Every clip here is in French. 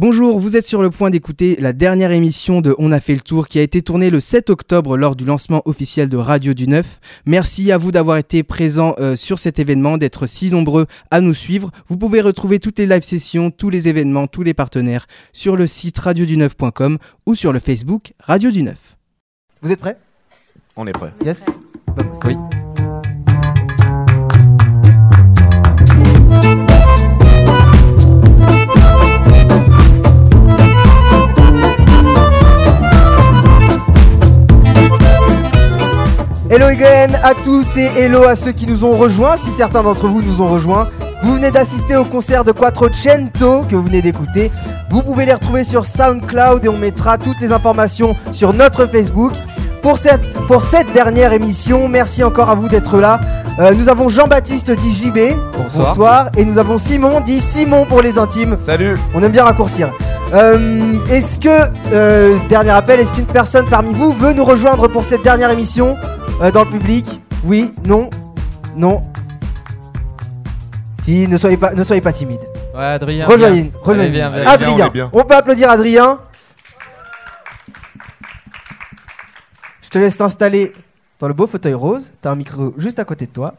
Bonjour, vous êtes sur le point d'écouter la dernière émission de On a fait le tour qui a été tournée le 7 octobre lors du lancement officiel de Radio du Neuf. Merci à vous d'avoir été présents euh, sur cet événement, d'être si nombreux à nous suivre. Vous pouvez retrouver toutes les live sessions, tous les événements, tous les partenaires sur le site radioduneuf.com ou sur le Facebook Radio du Neuf. Vous êtes prêts? On est prêt. Yes? Vamos. Oui. Hello again à tous et hello à ceux qui nous ont rejoints, si certains d'entre vous nous ont rejoints. Vous venez d'assister au concert de Quattrocento que vous venez d'écouter. Vous pouvez les retrouver sur SoundCloud et on mettra toutes les informations sur notre Facebook. Pour cette, pour cette dernière émission, merci encore à vous d'être là. Euh, nous avons Jean-Baptiste dit JB. Bonsoir. Et nous avons Simon dit Simon pour les intimes. Salut On aime bien raccourcir. Euh, est-ce que, euh, dernier appel, est-ce qu'une personne parmi vous veut nous rejoindre pour cette dernière émission euh, dans le public? Oui Non Non Si, ne soyez pas, ne soyez pas timide. Ouais, Adrien. Rejoignez, Adrien, on est bien. on peut applaudir Adrien. Je te laisse t'installer dans le beau fauteuil rose. T'as un micro juste à côté de toi.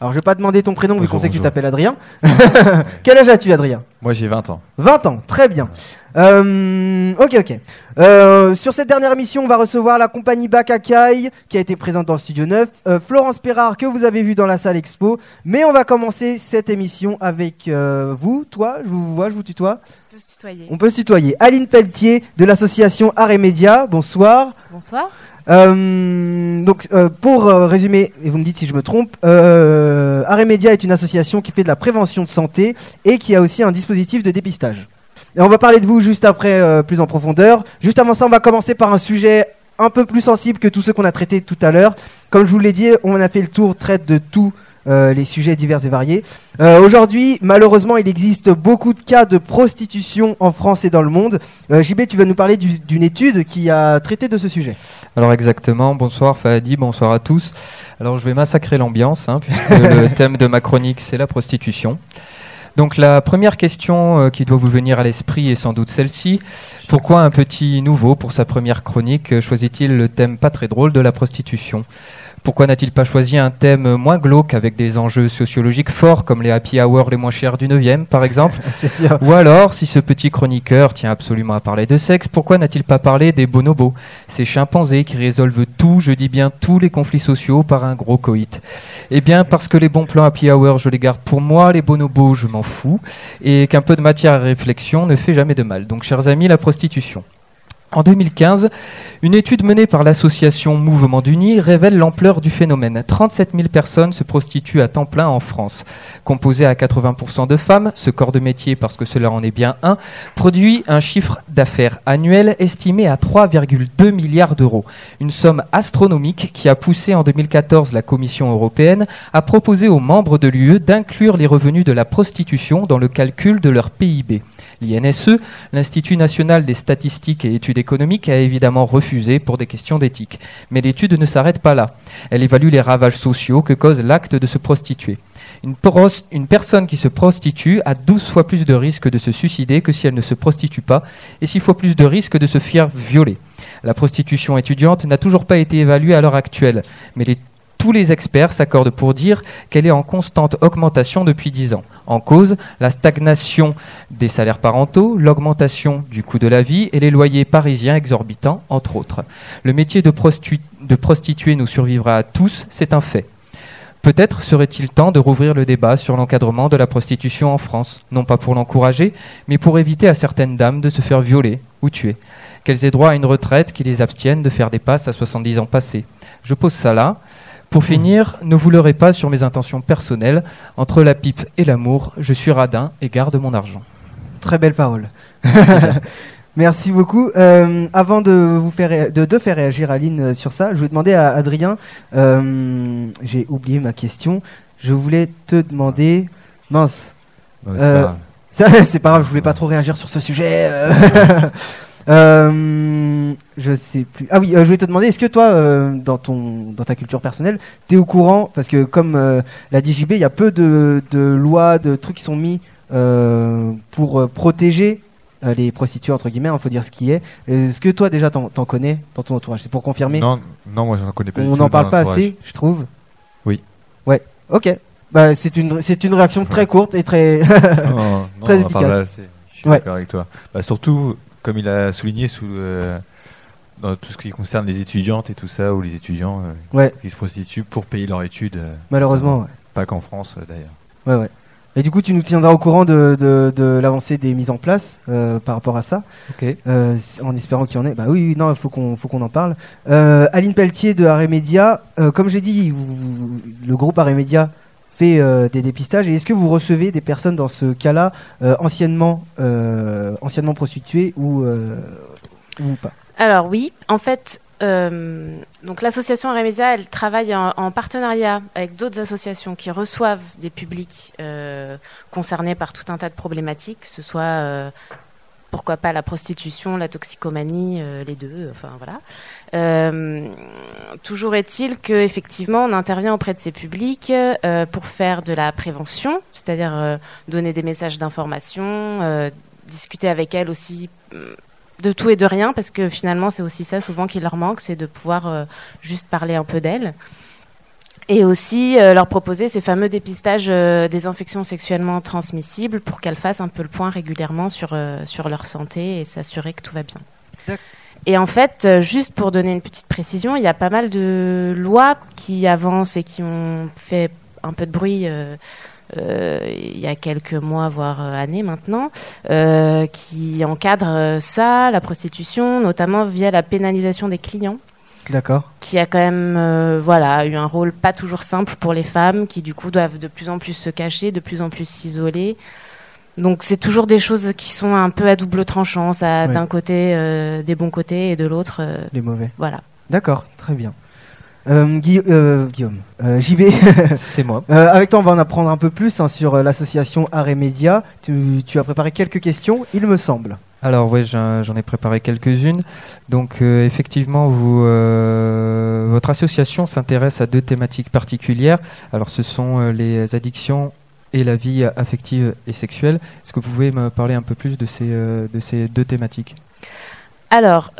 Alors, je vais pas demander ton prénom vu qu'on sait que tu t'appelles Adrien. Quel âge as-tu, Adrien? Moi j'ai 20 ans. 20 ans, très bien. Euh, ok, ok. Euh, sur cette dernière émission, on va recevoir la compagnie Bakakai, qui a été présente dans le Studio 9, euh, Florence Perrard, que vous avez vu dans la salle expo. Mais on va commencer cette émission avec euh, vous, toi, je vous vois, je vous tutoie. On peut se tutoyer. On peut se tutoyer. Aline Pelletier, de l'association Art et Média, bonsoir. Bonsoir. Euh, donc, euh, pour euh, résumer, et vous me dites si je me trompe, euh, Arrêt Média est une association qui fait de la prévention de santé et qui a aussi un dispositif de dépistage. Et on va parler de vous juste après, plus en profondeur. Juste avant ça, on va commencer par un sujet un peu plus sensible que tous ceux qu'on a traités tout à l'heure. Comme je vous l'ai dit, on a fait le tour, traite de tous euh, les sujets divers et variés. Euh, Aujourd'hui, malheureusement, il existe beaucoup de cas de prostitution en France et dans le monde. Euh, JB, tu vas nous parler du- d'une étude qui a traité de ce sujet. Alors exactement, bonsoir Fahadi, bonsoir à tous. Alors je vais massacrer l'ambiance, hein, puisque le thème de ma chronique c'est la prostitution. Donc la première question euh, qui doit vous venir à l'esprit est sans doute celle-ci. Pourquoi un petit nouveau pour sa première chronique choisit-il le thème pas très drôle de la prostitution? Pourquoi n'a-t-il pas choisi un thème moins glauque avec des enjeux sociologiques forts comme les happy hours les moins chers du 9e par exemple C'est sûr. Ou alors, si ce petit chroniqueur tient absolument à parler de sexe, pourquoi n'a-t-il pas parlé des bonobos Ces chimpanzés qui résolvent tout, je dis bien tous les conflits sociaux par un gros coït? Eh bien, parce que les bons plans happy hour, je les garde pour moi, les bonobos, je m'en fous, et qu'un peu de matière à réflexion ne fait jamais de mal. Donc, chers amis, la prostitution. En 2015, une étude menée par l'association Mouvement d'Unis révèle l'ampleur du phénomène. 37 000 personnes se prostituent à temps plein en France. Composé à 80% de femmes, ce corps de métier, parce que cela en est bien un, produit un chiffre d'affaires annuel estimé à 3,2 milliards d'euros. Une somme astronomique qui a poussé en 2014 la Commission européenne à proposer aux membres de l'UE d'inclure les revenus de la prostitution dans le calcul de leur PIB. L'INSE, l'Institut national des statistiques et études économiques, a évidemment refusé pour des questions d'éthique. Mais l'étude ne s'arrête pas là. Elle évalue les ravages sociaux que cause l'acte de se prostituer. Une, personne qui se prostitue a 12 fois plus de risques de se suicider que si elle ne se prostitue pas, et 6 fois plus de risques de se faire violer. La prostitution étudiante n'a toujours pas été évaluée à l'heure actuelle, mais les- tous les experts s'accordent pour dire qu'elle est en constante augmentation depuis 10 ans. En cause, la stagnation des salaires parentaux, l'augmentation du coût de la vie et les loyers parisiens exorbitants, entre autres. Le métier de, de prostituée nous survivra à tous, c'est un fait. Peut-être serait-il temps de rouvrir le débat sur l'encadrement de la prostitution en France, non pas pour l'encourager, mais pour éviter à certaines dames de se faire violer ou tuer. Qu'elles aient droit à une retraite qui les abstienne de faire des passes à 70 ans passés. Je pose ça là. Pour finir, ne vous leurrez pas sur mes intentions personnelles. Entre la pipe et l'amour, je suis radin et garde mon argent. Très belle parole. Merci beaucoup. Euh, avant de vous faire de, de faire réagir Aline euh, sur ça, je vais demander à Adrien. euh, J'ai oublié ma question. Je voulais te demander. Mince. Non, mais c'est Euh, pas grave. Ça, c'est pas grave. Je voulais pas trop réagir sur ce sujet. euh. Je sais plus. Ah oui, euh, je voulais te demander, est-ce que toi, euh, dans ton, dans ta culture personnelle, t'es au courant parce que comme l'a dit JB, il y a peu de, de lois, de trucs qui sont mis pour protéger les prostituées entre guillemets, il faut dire ce qui est. Est-ce que toi déjà t'en connais dans ton entourage? C'est pour confirmer. Non, non, moi j'en connais pas. On n'en parle pas assez, je trouve. Oui. Ouais. Ok. Bah c'est une c'est une réaction très courte et très. Non, non, Très on en parle efficace. assez. Je suis Ouais. d'accord avec toi. Bah, surtout, comme il a souligné, sous, euh, dans tout ce qui concerne les étudiantes et tout ça, ou les étudiants euh, ouais. qui se prostituent pour payer leurs études, euh, Malheureusement. Ouais. pas qu'en France euh, d'ailleurs. Ouais, ouais. Et du coup, tu nous tiendras au courant de, de, de l'avancée des mises en place euh, par rapport à ça, Ok. euh, en espérant qu'il y en ait. Bah oui, oui, non, il faut qu'on faut qu'on en parle. Euh, Aline Pelletier de Arrêt Média, euh, comme j'ai dit, vous- vous- le groupe Arrêt Média euh, des dépistages. Et est-ce que vous recevez des personnes dans ce cas-là euh, anciennement euh, anciennement prostituées ou ou pas? Alors oui, en fait, donc l'association Aremedia, elle travaille en, en partenariat avec d'autres associations qui reçoivent des publics concernés par tout un tas de problématiques, que ce soit pourquoi pas la prostitution, la toxicomanie, euh, les deux, enfin voilà. Euh, toujours est-il que effectivement, on intervient auprès de ces publics euh, pour faire de la prévention, c'est-à-dire donner des messages d'information, discuter avec elles aussi hum, de tout et de rien, parce que finalement, c'est aussi ça souvent qui leur manque, c'est de pouvoir juste parler un peu d'elles. Et aussi euh, leur proposer ces fameux dépistages euh, des infections sexuellement transmissibles pour qu'elles fassent un peu le point régulièrement sur, euh, sur leur santé et s'assurer que tout va bien. Et en fait, juste pour donner une petite précision, il y a pas mal de lois qui avancent et qui ont fait un peu de bruit il y a quelques mois, voire années maintenant, qui encadrent ça, la prostitution, notamment via la pénalisation des clients D'accord. qui a quand même euh, voilà eu un rôle pas toujours simple pour les femmes qui du coup doivent de plus en plus se cacher, de plus en plus s'isoler. Donc c'est toujours des choses qui sont un peu à double tranchant, ça d'un côté euh, des bons côtés et de l'autre euh, Les mauvais. voilà. D'accord. Très bien. Euh, Guilla- euh, Guillaume, euh, j'y vais. C'est moi. Euh, avec toi, on va en apprendre un peu plus hein, sur l'association Arrêt Média. Tu, tu as préparé quelques questions, il me semble. Alors ouais, j'en ai préparé quelques-unes. Donc euh, effectivement, vous, euh, votre association s'intéresse à deux thématiques particulières. Alors ce sont euh, les addictions et la vie affective et sexuelle. Est-ce que vous pouvez me parler un peu plus de ces, de ces deux thématiques? Alors,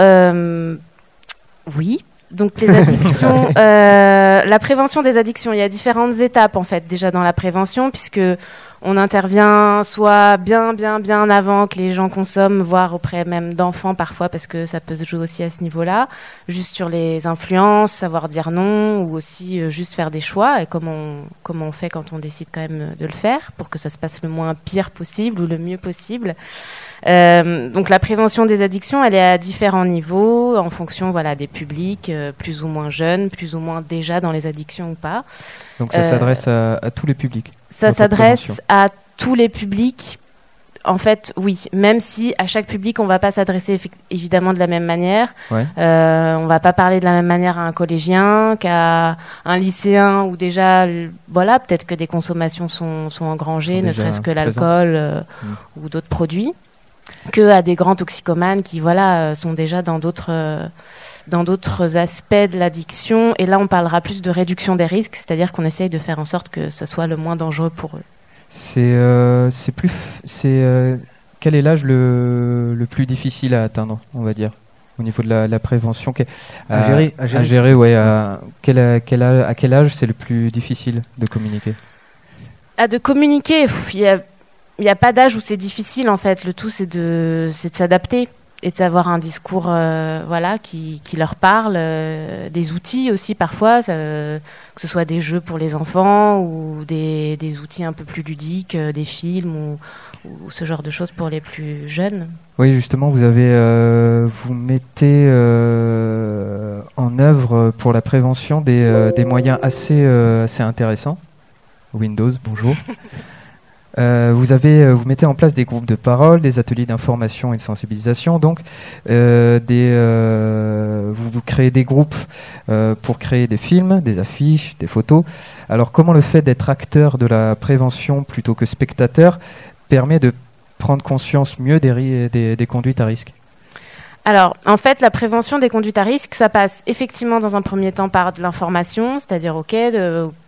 oui. Donc les addictions, la prévention des addictions, il y a différentes étapes en fait déjà dans la prévention puisque on intervient soit bien bien bien avant que les gens consomment, voire auprès même d'enfants parfois parce que ça peut se jouer aussi à ce niveau-là, juste sur les influences, savoir dire non ou aussi euh, juste faire des choix et comment on, comment on fait quand on décide quand même de le faire pour que ça se passe le moins pire possible ou le mieux possible. Euh, donc la prévention des addictions, elle est à différents niveaux en fonction voilà des publics euh, plus ou moins jeunes, plus ou moins déjà dans les addictions ou pas. Donc ça Euh, s'adresse à, à tous les publics. Ça s'adresse à tous les publics. En fait, oui, même si à chaque public on va pas s'adresser évidemment de la même manière. Ouais. Euh, on va pas parler de la même manière à un collégien qu'à un lycéen où déjà, voilà, peut-être que des consommations sont, sont engrangées, ne serait-ce que l'alcool euh, ou d'autres produits, que à des grands toxicomanes qui, voilà, euh, sont déjà dans d'autres euh, dans d'autres aspects de l'addiction. Et là, on parlera plus de réduction des risques, c'est-à-dire qu'on essaye de faire en sorte que ça soit le moins dangereux pour eux. C'est euh, c'est plus f- c'est euh, quel est l'âge le, le plus difficile à atteindre, on va dire, au niveau de la, la prévention? Que- À gérer, à gérer. À gérer, ouais. À quel, quel âge, à quel âge c'est le plus difficile de communiquer? Ah, de communiquer, il n'y a, il y a pas d'âge où c'est difficile en fait. Le tout, c'est de, c'est de s'adapter et d'avoir un discours euh, voilà, qui, qui leur parle. euh, des outils aussi parfois, ça, que ce soit des jeux pour les enfants ou des, des outils un peu plus ludiques, euh, des films ou, ou ce genre de choses pour les plus jeunes. Oui, justement, vous avez, vous mettez en œuvre pour la prévention des, des moyens assez, assez intéressants. Windows, bonjour. Euh, vous avez, euh, vous mettez en place des groupes de parole, des ateliers d'information et de sensibilisation. Donc, euh, vous, créez des groupes pour créer des films, des affiches, des photos. Alors, comment le fait d'être acteur de la prévention plutôt que spectateur permet de prendre conscience mieux des conduites à risque? Alors, en fait, la prévention des conduites à risque, ça passe effectivement dans un premier temps par de l'information, c'est-à-dire, ok,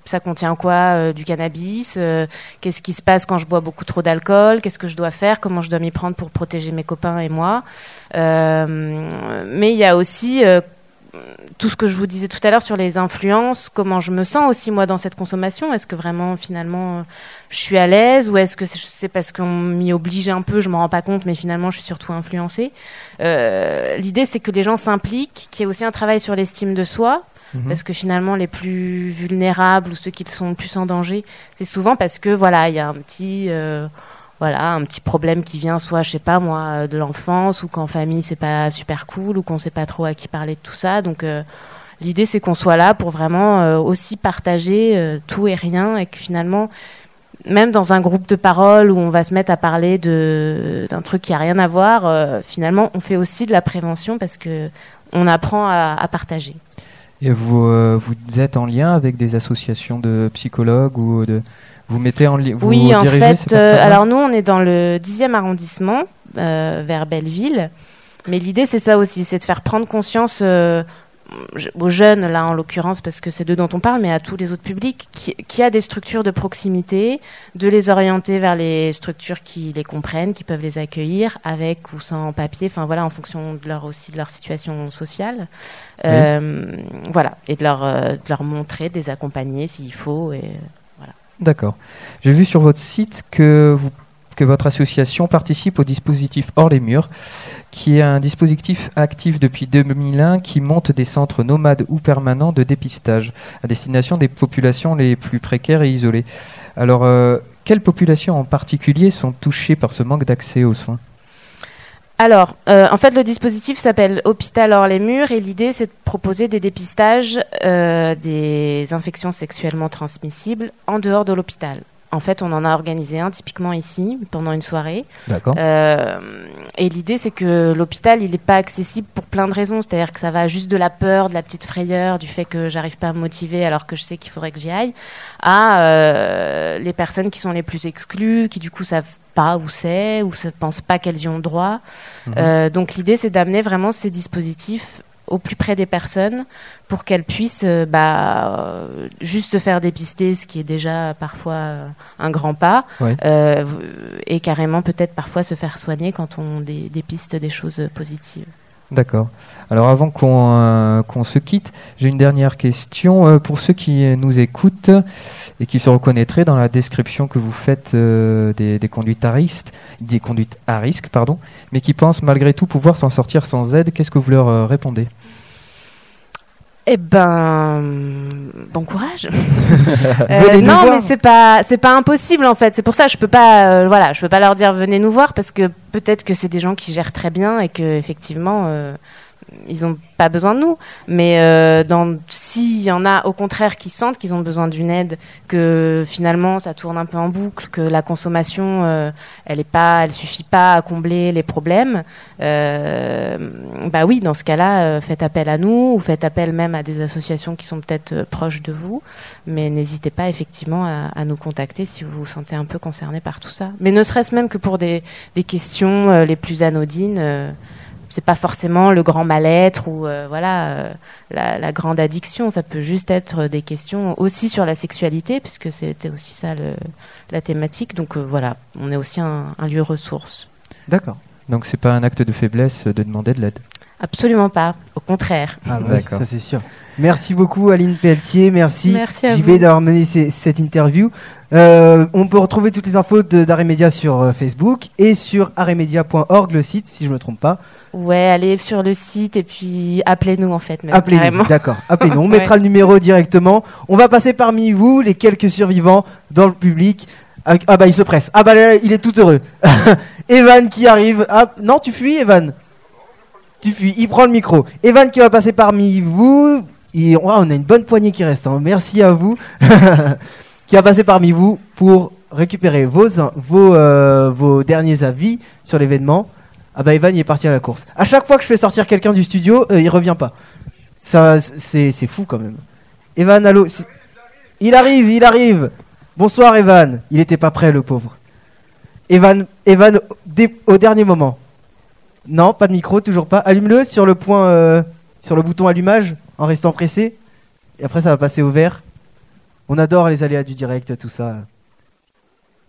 ça contient quoi euh, Du cannabis euh, Qu'est-ce qui se passe quand je bois beaucoup trop d'alcool Qu'est-ce que je dois faire Comment je dois m'y prendre pour protéger mes copains et moi. Euh, Mais il y a aussi tout ce que je vous disais tout à l'heure sur les influences, comment je me sens aussi moi dans cette consommation. Est-ce que vraiment finalement je suis à l'aise ou est-ce que c'est parce qu'on m'y oblige un peu, je m'en rends pas compte, mais finalement je suis surtout influencée. Euh, L'idée c'est que les gens s'impliquent, qu'il y ait aussi un travail sur l'estime de soi. Mhm. Parce que finalement, les plus vulnérables ou ceux qui sont le plus en danger, c'est souvent parce que voilà, il y a un petit, euh, voilà, un petit problème qui vient, soit, je sais pas moi, euh, de l'enfance, ou qu'en famille c'est pas super cool, ou qu'on sait pas trop à qui parler de tout ça. Donc euh, l'idée c'est qu'on soit là pour vraiment euh, aussi partager tout et rien, et que finalement, même dans un groupe de parole où on va se mettre à parler de d'un truc qui a rien à voir, finalement on fait aussi de la prévention parce que on apprend à, à partager. Et vous, vous êtes en lien avec des associations de psychologues ou de vous mettez en vous Oui, en fait, euh, alors nous, on est dans le 10e arrondissement, euh, vers Belleville. Mais l'idée, c'est ça aussi, c'est de faire prendre conscience euh, aux jeunes, là en l'occurrence, parce que c'est d'eux dont on parle, mais à tous les autres publics, qui, qui, a des structures de proximité, de les orienter vers les structures qui les comprennent, qui peuvent les accueillir, avec ou sans papier, enfin voilà, en fonction de leur, aussi de leur situation sociale. Voilà, et de leur, de leur montrer, de les accompagner s'il faut. Et, D'accord. J'ai vu sur votre site que, votre association participe au dispositif Hors les Murs, qui est un dispositif actif depuis 2001 qui monte des centres nomades ou permanents de dépistage à destination des populations les plus précaires et isolées. Alors, euh, quelles populations en particulier sont touchées par ce manque d'accès aux soins? Alors, euh, en fait, le dispositif s'appelle Hôpital hors les murs et l'idée, c'est de proposer des dépistages euh, des infections sexuellement transmissibles en dehors de l'hôpital. En fait, on en a organisé un typiquement ici pendant une soirée. D'accord. Euh, et l'idée, c'est que l'hôpital, il n'est pas accessible pour plein de raisons. C'est-à-dire que ça va juste de la peur, de la petite frayeur, du fait que j'arrive pas à me motiver alors que je sais qu'il faudrait que j'y aille, à euh, les personnes qui sont les plus exclues, qui du coup savent pas où c'est, ou ne pensent pas qu'elles y ont droit. Mhm. Euh, donc l'idée, c'est d'amener vraiment ces dispositifs au plus près des personnes pour qu'elles puissent euh, bah, euh, juste se faire dépister, ce qui est déjà parfois un grand pas, et carrément peut-être parfois se faire soigner quand on dépiste des choses positives. D'accord. Alors avant qu'on se quitte, j'ai une dernière question pour ceux qui nous écoutent et qui se reconnaîtraient dans la description que vous faites des, des, conduites à risque, des conduites à risque, pardon, mais qui pensent malgré tout pouvoir s'en sortir sans aide. Qu'est-ce que vous leur répondez? Eh ben, bon courage. euh, non, mais c'est pas, c'est pas impossible en fait. C'est pour ça, je peux pas, euh, voilà, je peux pas leur dire venez nous voir parce que peut-être que c'est des gens qui gèrent très bien et que effectivement, euh, ils ont pas besoin de nous. Mais euh, s'il y en a au contraire qui sentent qu'ils ont besoin d'une aide, que finalement ça tourne un peu en boucle, que la consommation, euh, elle est pas, elle suffit pas à combler les problèmes, euh, bah oui, dans ce cas-là, euh, faites appel à nous ou faites appel même à des associations qui sont peut-être proches de vous. Mais n'hésitez pas effectivement à, nous contacter si vous vous sentez un peu concerné par tout ça. Mais ne serait-ce même que pour des questions les plus anodines c'est pas forcément le grand mal-être ou euh, voilà euh, la, grande addiction. Ça peut juste être des questions aussi sur la sexualité, puisque c'était aussi ça la thématique. Donc euh, voilà, on est aussi un, lieu ressource. D'accord. Donc c'est pas un acte de faiblesse de demander de l'aide? Absolument pas, au contraire. Ah bah D'accord. Ça c'est sûr. Merci beaucoup Aline Pelletier, merci, merci à JB d'avoir mené cette interview. on peut retrouver toutes les infos d'Arrêt Média sur Facebook et sur arrêtmedia.org, le site, si je ne me trompe pas. Ouais, allez sur le site et puis appelez-nous en fait. Appelez-nous, d'accord. Appelez-nous. On mettra le numéro directement. On va passer parmi vous, les quelques survivants dans le public. Ah, ah bah il se presse. Ah bah là, il est tout heureux. Evan qui arrive. Ah, non, tu fuis Evan? Tu fuis. Il prend le micro. Evan qui va passer parmi vous. Oh, on a une bonne poignée qui reste. Hein. Merci à vous. qui va passer parmi vous pour récupérer euh, vos derniers avis sur l'événement. Ah bah Evan il est parti à la course. À chaque fois que je fais sortir quelqu'un du studio, euh, il revient pas. Ça c'est fou quand même. Evan allô, il arrive, il arrive. Bonsoir Evan. Il était pas prêt le pauvre. Evan Evan au dernier moment. Non, pas de micro, toujours pas. Allume-le sur le point, euh, sur le bouton allumage, en restant pressé. Et après, ça va passer au vert. On adore les aléas du direct, tout ça.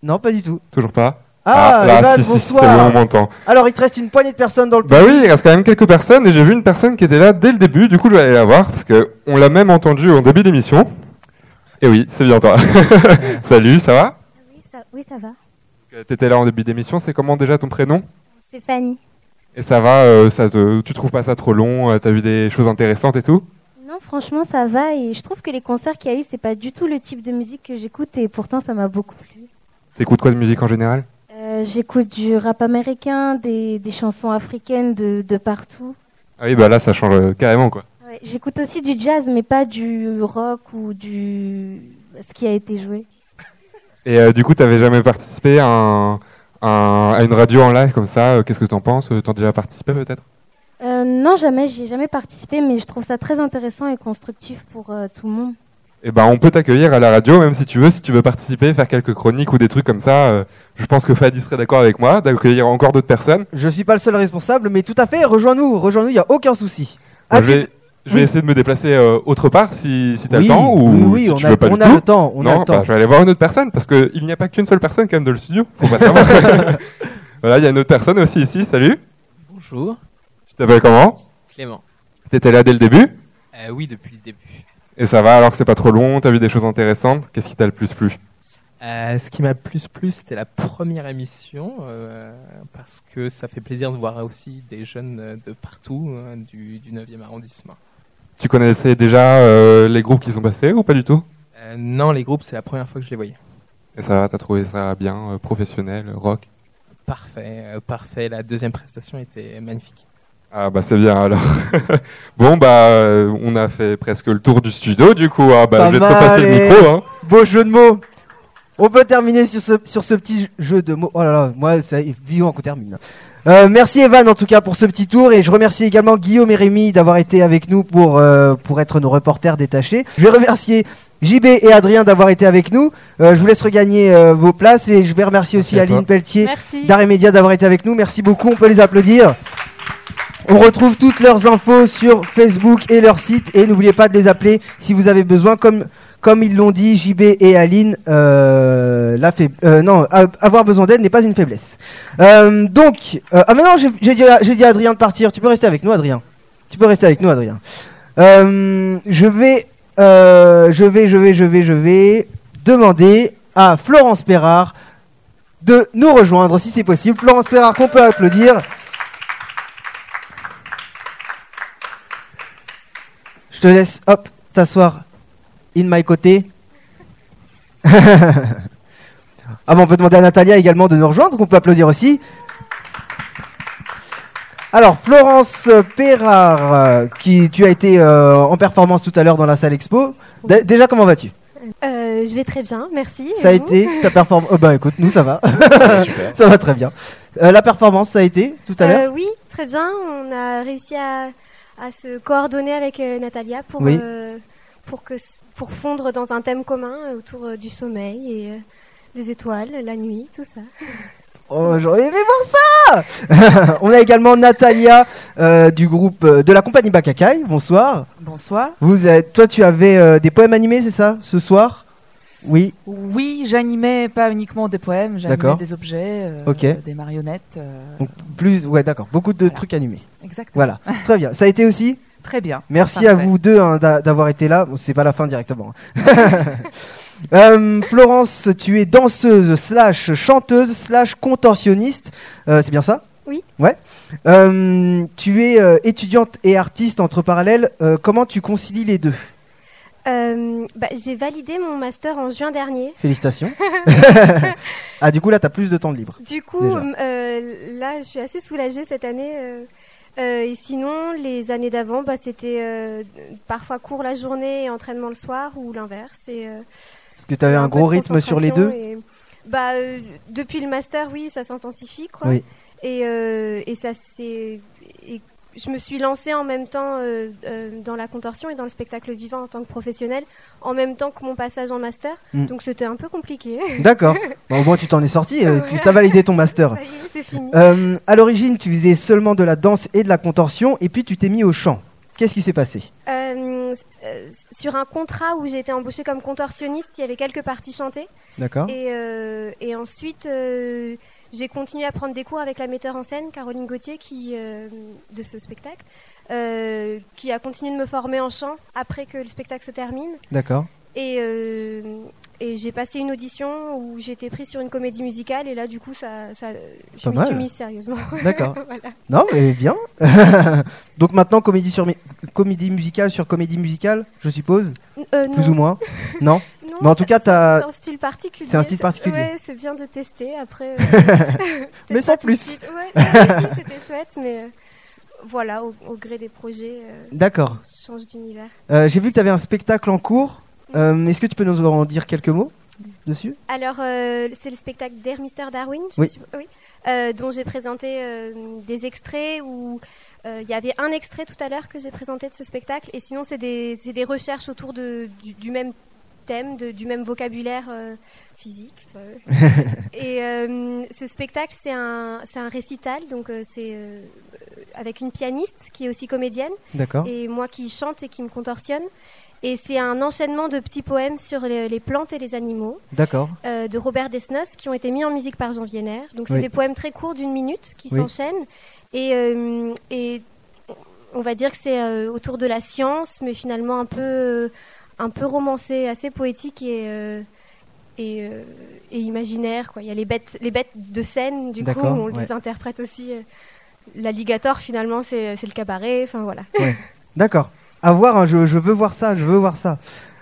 Non, pas du tout. Toujours pas Ah, là, Evan, si, si, si, bonsoir. bon. Alors, il te reste une poignée de personnes dans le Bah oui, il reste quand même quelques personnes et j'ai vu une personne qui était là dès le début, du coup je vais aller la voir parce que on l'a même entendu au début d'émission. Et oui, c'est bien toi. Salut, ça va? Oui, ça, oui, ça va. T'étais là en début d'émission, c'est comment déjà ton prénom? C'est Fanny. Et ça va, euh, ça te, tu trouves pas ça trop long euh, T'as vu des choses intéressantes et tout? Non, franchement, ça va. Et je trouve que les concerts qu'il y a eu, c'est pas du tout le type de musique que j'écoute. Et pourtant, ça m'a beaucoup plu. T'écoutes quoi de musique en général? Euh, j'écoute du rap américain, des, des chansons africaines de, de partout. Ah oui, bah là ça change carrément quoi. Ouais, j'écoute aussi du jazz, mais pas du rock ou du. ce qui a été joué. Et euh, du coup, t'avais jamais participé à, un- un- à une radio en live comme ça euh, Qu'est-ce que t'en penses? Euh, T'en as déjà participé peut-être? Euh, non, jamais, j'y ai jamais participé, mais je trouve ça très intéressant et constructif pour euh, tout le monde. Eh ben, on peut t'accueillir à la radio, même si tu veux, si tu veux participer, faire quelques chroniques ou des trucs comme ça. euh, je pense que Fadi serait d'accord avec moi, d'accueillir encore d'autres personnes. Je suis pas le seul responsable, mais tout à fait, rejoins-nous, rejoins-nous, il y a aucun souci. À je vais, oui. essayer de me déplacer euh, autre part si, si t'as oui, le temps ou oui, oui, si on tu a, veux pas on du a tout. le temps, on a non, le temps. bah, je vais aller voir une autre personne parce que il n'y a pas qu'une seule personne quand même dans le studio. Faut pas savoir. voilà, il y a une autre personne aussi ici. Salut. Bonjour, Tu t'appelles comment? Clément. T'étais là dès le début? Euh, oui, depuis le début. et ça va alors c'est pas trop long. T'as vu des choses intéressantes? Qu'est-ce qui t'a le plus plu? Euh, ce qui m'a le plus plu, c'était la première émission, euh, parce que ça fait plaisir de voir aussi des jeunes de partout, hein, du, du 9e arrondissement. Tu connaissais déjà euh, les groupes qui sont passés ou pas du tout? Euh, non, les groupes, c'est la première fois que je les voyais. Et ça va, t'as trouvé ça bien, euh, professionnel, rock? Parfait, euh, parfait. La deuxième prestation était magnifique. Ah bah c'est bien alors. bon bah on a fait presque le tour du studio du coup. hein. Bah, Pas je vais te mal, repasser le micro. Hein. Beau jeu de mots. On peut terminer sur ce, sur ce petit jeu de mots. Oh là là, moi, ça, vivant qu'on termine. Euh, merci Evan en tout cas pour ce petit tour et je remercie également Guillaume et Rémi d'avoir été avec nous pour, euh, pour être nos reporters détachés. Je vais remercier JB et Adrien d'avoir été avec nous. Euh, je vous laisse regagner euh, vos places et je vais remercier aussi Merci. Aline Pelletier Merci. d'Arrêt Média d'avoir été avec nous. Merci beaucoup, on peut les applaudir. On retrouve toutes leurs infos sur Facebook et leur site et n'oubliez pas de les appeler si vous avez besoin comme comme ils l'ont dit JB et Aline euh, euh, non avoir besoin d'aide n'est pas une faiblesse. Euh, donc ah maintenant j'ai j'ai dit à- Adrien de partir, tu peux rester avec nous Adrien. Tu peux rester avec nous Adrien. Je vais je vais je vais je vais je vais demander à Florence Perrard de nous rejoindre si c'est possible. Florence Perrard qu'on peut applaudir. Je te laisse, hop, t'asseoir in my côté. ah bon, on peut demander à Natalia également de nous rejoindre, qu'on peut applaudir aussi. Alors, Florence Perrard, qui tu as été euh, en performance tout à l'heure dans la salle expo. Dé- déjà, comment vas-tu? Euh, je vais très bien, merci. Ça a été ta performance oh, Bah écoute, nous ça va. ça va très bien. Euh, la performance, ça a été tout à l'heure? Euh, Oui, très bien. On a réussi à, à se coordonner avec euh, Natalia pour, Oui. Pour, que, pour fondre dans un thème commun euh, autour euh, du sommeil et euh, des étoiles, la nuit, tout ça. Oh, j'aurais aimé voir ça On a également Natalia euh, du groupe euh, de la compagnie Bakakai. Bonsoir. Bonsoir. Vous êtes, toi, tu avais euh, des poèmes animés, c'est ça, ce soir? Oui. Oui, j'animais pas uniquement des poèmes, j'animais des objets, euh, des marionnettes. euh, Donc plus, ouais, d'accord. Beaucoup de Voilà. trucs animés. exactement. Voilà. Très bien. Ça a été aussi? Très bien. Merci à vous deux hein, d'a- d'avoir été là. Bon, c'est pas la fin directement. hein. Euh, Florence, tu es danseuse slash chanteuse slash contorsionniste. Euh, c'est bien ça? Oui. Ouais. Euh, tu es euh, étudiante et artiste entre parallèles. Euh, comment tu concilies les deux? Euh, bah, J'ai validé mon master en juin dernier. Félicitations. ah, du coup, là, tu as plus de temps de libre. Du coup, euh, là, je suis assez soulagée cette année. euh, euh, et sinon, les années d'avant, bah, c'était euh, parfois cours la journée et entraînement le soir ou l'inverse. Et, euh, Parce que tu avais un gros rythme sur les deux. et- bah, euh, depuis le master, oui, ça s'intensifie. quoi. Oui. Et, euh, et ça s'est. Je me suis lancée en même temps euh, euh, dans la contorsion et dans le spectacle vivant en tant que professionnelle, en même temps que mon passage en master. Mm. Donc c'était un peu compliqué. D'accord. Bon, au moins tu t'en es sorti, euh, tu as validé ton master. C'est fini. Euh, à l'origine, tu faisais seulement de la danse et de la contorsion, et puis tu t'es mis au chant. Qu'est-ce qui s'est passé? Sur un contrat où j'ai été embauchée comme contorsionniste, il y avait quelques parties chantées. D'accord. Et, et ensuite, j'ai continué à prendre des cours avec la metteur en scène, Caroline Gauthier, qui, euh, de ce spectacle, euh, qui a continué de me former en chant après que le spectacle se termine. D'accord. Et, euh, et j'ai passé une audition où j'ai été prise sur une comédie musicale, et là, du coup, ça, ça, je mal. suis mise sérieusement. D'accord. Voilà. Non, mais bien. Donc maintenant, comédie, sur comédie musicale sur comédie musicale, je suppose Plus non. ou moins Non, Mais en tout cas, t'as- C'est un style particulier. C'est un style particulier. Ouais, c'est bien de tester. Après, euh, Mais sans plus. Ouais, c'était chouette, mais euh, voilà, au, au gré des projets, euh, D'accord. change d'univers. Euh, J'ai vu que tu avais un spectacle en cours. Euh, Est-ce que tu peux nous en dire quelques mots dessus? Alors, c'est le spectacle d'Air Mister Darwin, je Oui. suis- oui, dont j'ai présenté des extraits où il y avait un extrait tout à l'heure que j'ai présenté de ce spectacle, et sinon c'est des, des recherches autour de, du, du même thème, de- du même vocabulaire euh, physique. et euh, ce spectacle, c'est un, c'est un récital, donc euh, c'est avec une pianiste qui est aussi comédienne, D'accord. et moi qui chante et qui me contorsionne. Et c'est un enchaînement de petits poèmes sur les- les plantes et les animaux D'accord. euh, de Robert Desnos qui ont été mis en musique par Jean Vienner. Donc c'est Oui. des poèmes très courts d'une minute qui Oui. s'enchaînent et, euh, et on va dire que c'est euh, autour de la science, mais finalement un peu un peu romancé, assez poétique et euh, et, euh, et imaginaire. Quoi. Il y a les bêtes les bêtes de scène du coup on ouais. les interprète aussi. euh, L'alligator finalement c'est le cabaret. Enfin voilà. D'accord. À voir, hein, je, je veux voir ça, je veux voir ça.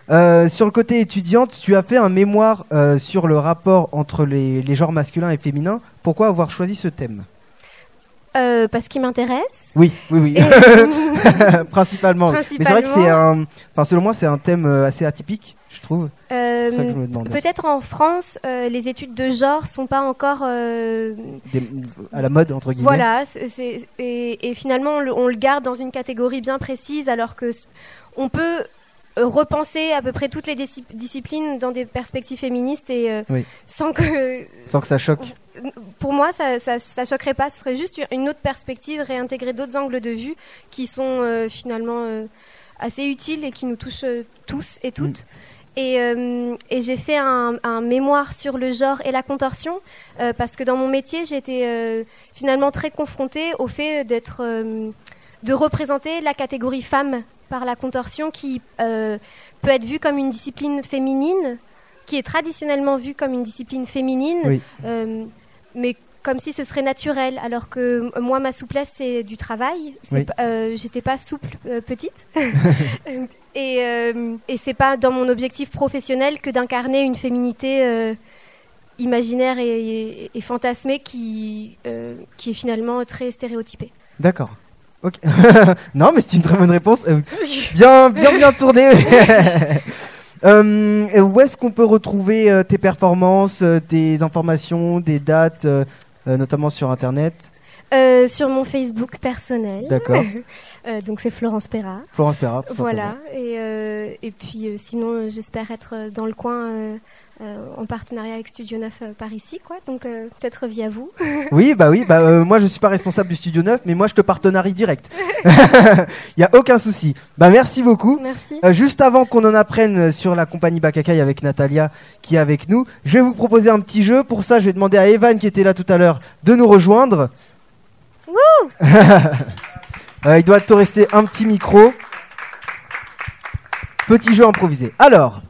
Euh, sur le côté étudiante, tu as fait un mémoire sur le rapport entre les, les genres masculins et féminins. Pourquoi avoir choisi ce thème? Euh, parce qu'il m'intéresse. Oui, oui, oui. Principalement. Mais c'est vrai que c'est un. Enfin, selon moi, c'est un thème euh, assez atypique, je trouve. Euh, C'est ça que je me demandais. Peut-être en France, euh, les études de genre sont pas encore Des- à la mode, entre guillemets. voilà, c'est- et, et finalement on le, on le garde dans une catégorie bien précise, alors que on peut repenser à peu près toutes les disci- disciplines dans des perspectives féministes et euh, Oui. sans que, Sans que ça choque. Pour moi, ça, ça, ça choquerait pas. Ce serait juste une autre perspective, réintégrer d'autres angles de vue qui sont euh, finalement euh, assez utiles et qui nous touchent euh, tous et toutes. Et, euh, et j'ai fait un, un mémoire sur le genre et la contorsion parce que dans mon métier, euh, finalement très confrontée au fait d'être, de représenter la catégorie femme par la contorsion qui peut être vue comme une discipline féminine, qui est traditionnellement vue comme une discipline féminine, Oui. euh, mais comme si ce serait naturel, alors que moi, ma souplesse, c'est du travail. Oui. pas- euh, J'étais pas souple euh, petite. et euh, et c'est pas dans mon objectif professionnel que d'incarner une féminité euh, imaginaire et, et- et fantasmée qui, euh, qui est finalement très stéréotypée. D'accord. Ok. non, mais c'est une très bonne réponse. Bien, bien, bien tourné. Euh, où est-ce qu'on peut retrouver euh, tes performances, euh, tes informations, des dates, euh, notamment sur Internet? Sur mon Facebook personnel. D'accord. Donc c'est Florence Perra. Florence Perra, Voilà. Et, et puis sinon, j'espère être dans le coin en partenariat avec Studio 9 euh, par ici, quoi. Donc euh, peut-être via vous. Oui, bah oui, bah euh, moi je suis pas responsable du Studio 9, mais moi je te partenarie direct. Il y a aucun souci. Bah merci beaucoup. Merci. Euh, juste avant qu'on en apprenne sur la compagnie Bakakai avec Natalia qui est avec nous, je vais vous proposer un petit jeu. Pour ça, je vais demander à Evan qui était là tout à l'heure de nous rejoindre. Euh, il doit te rester un petit micro. Petit jeu improvisé. Alors,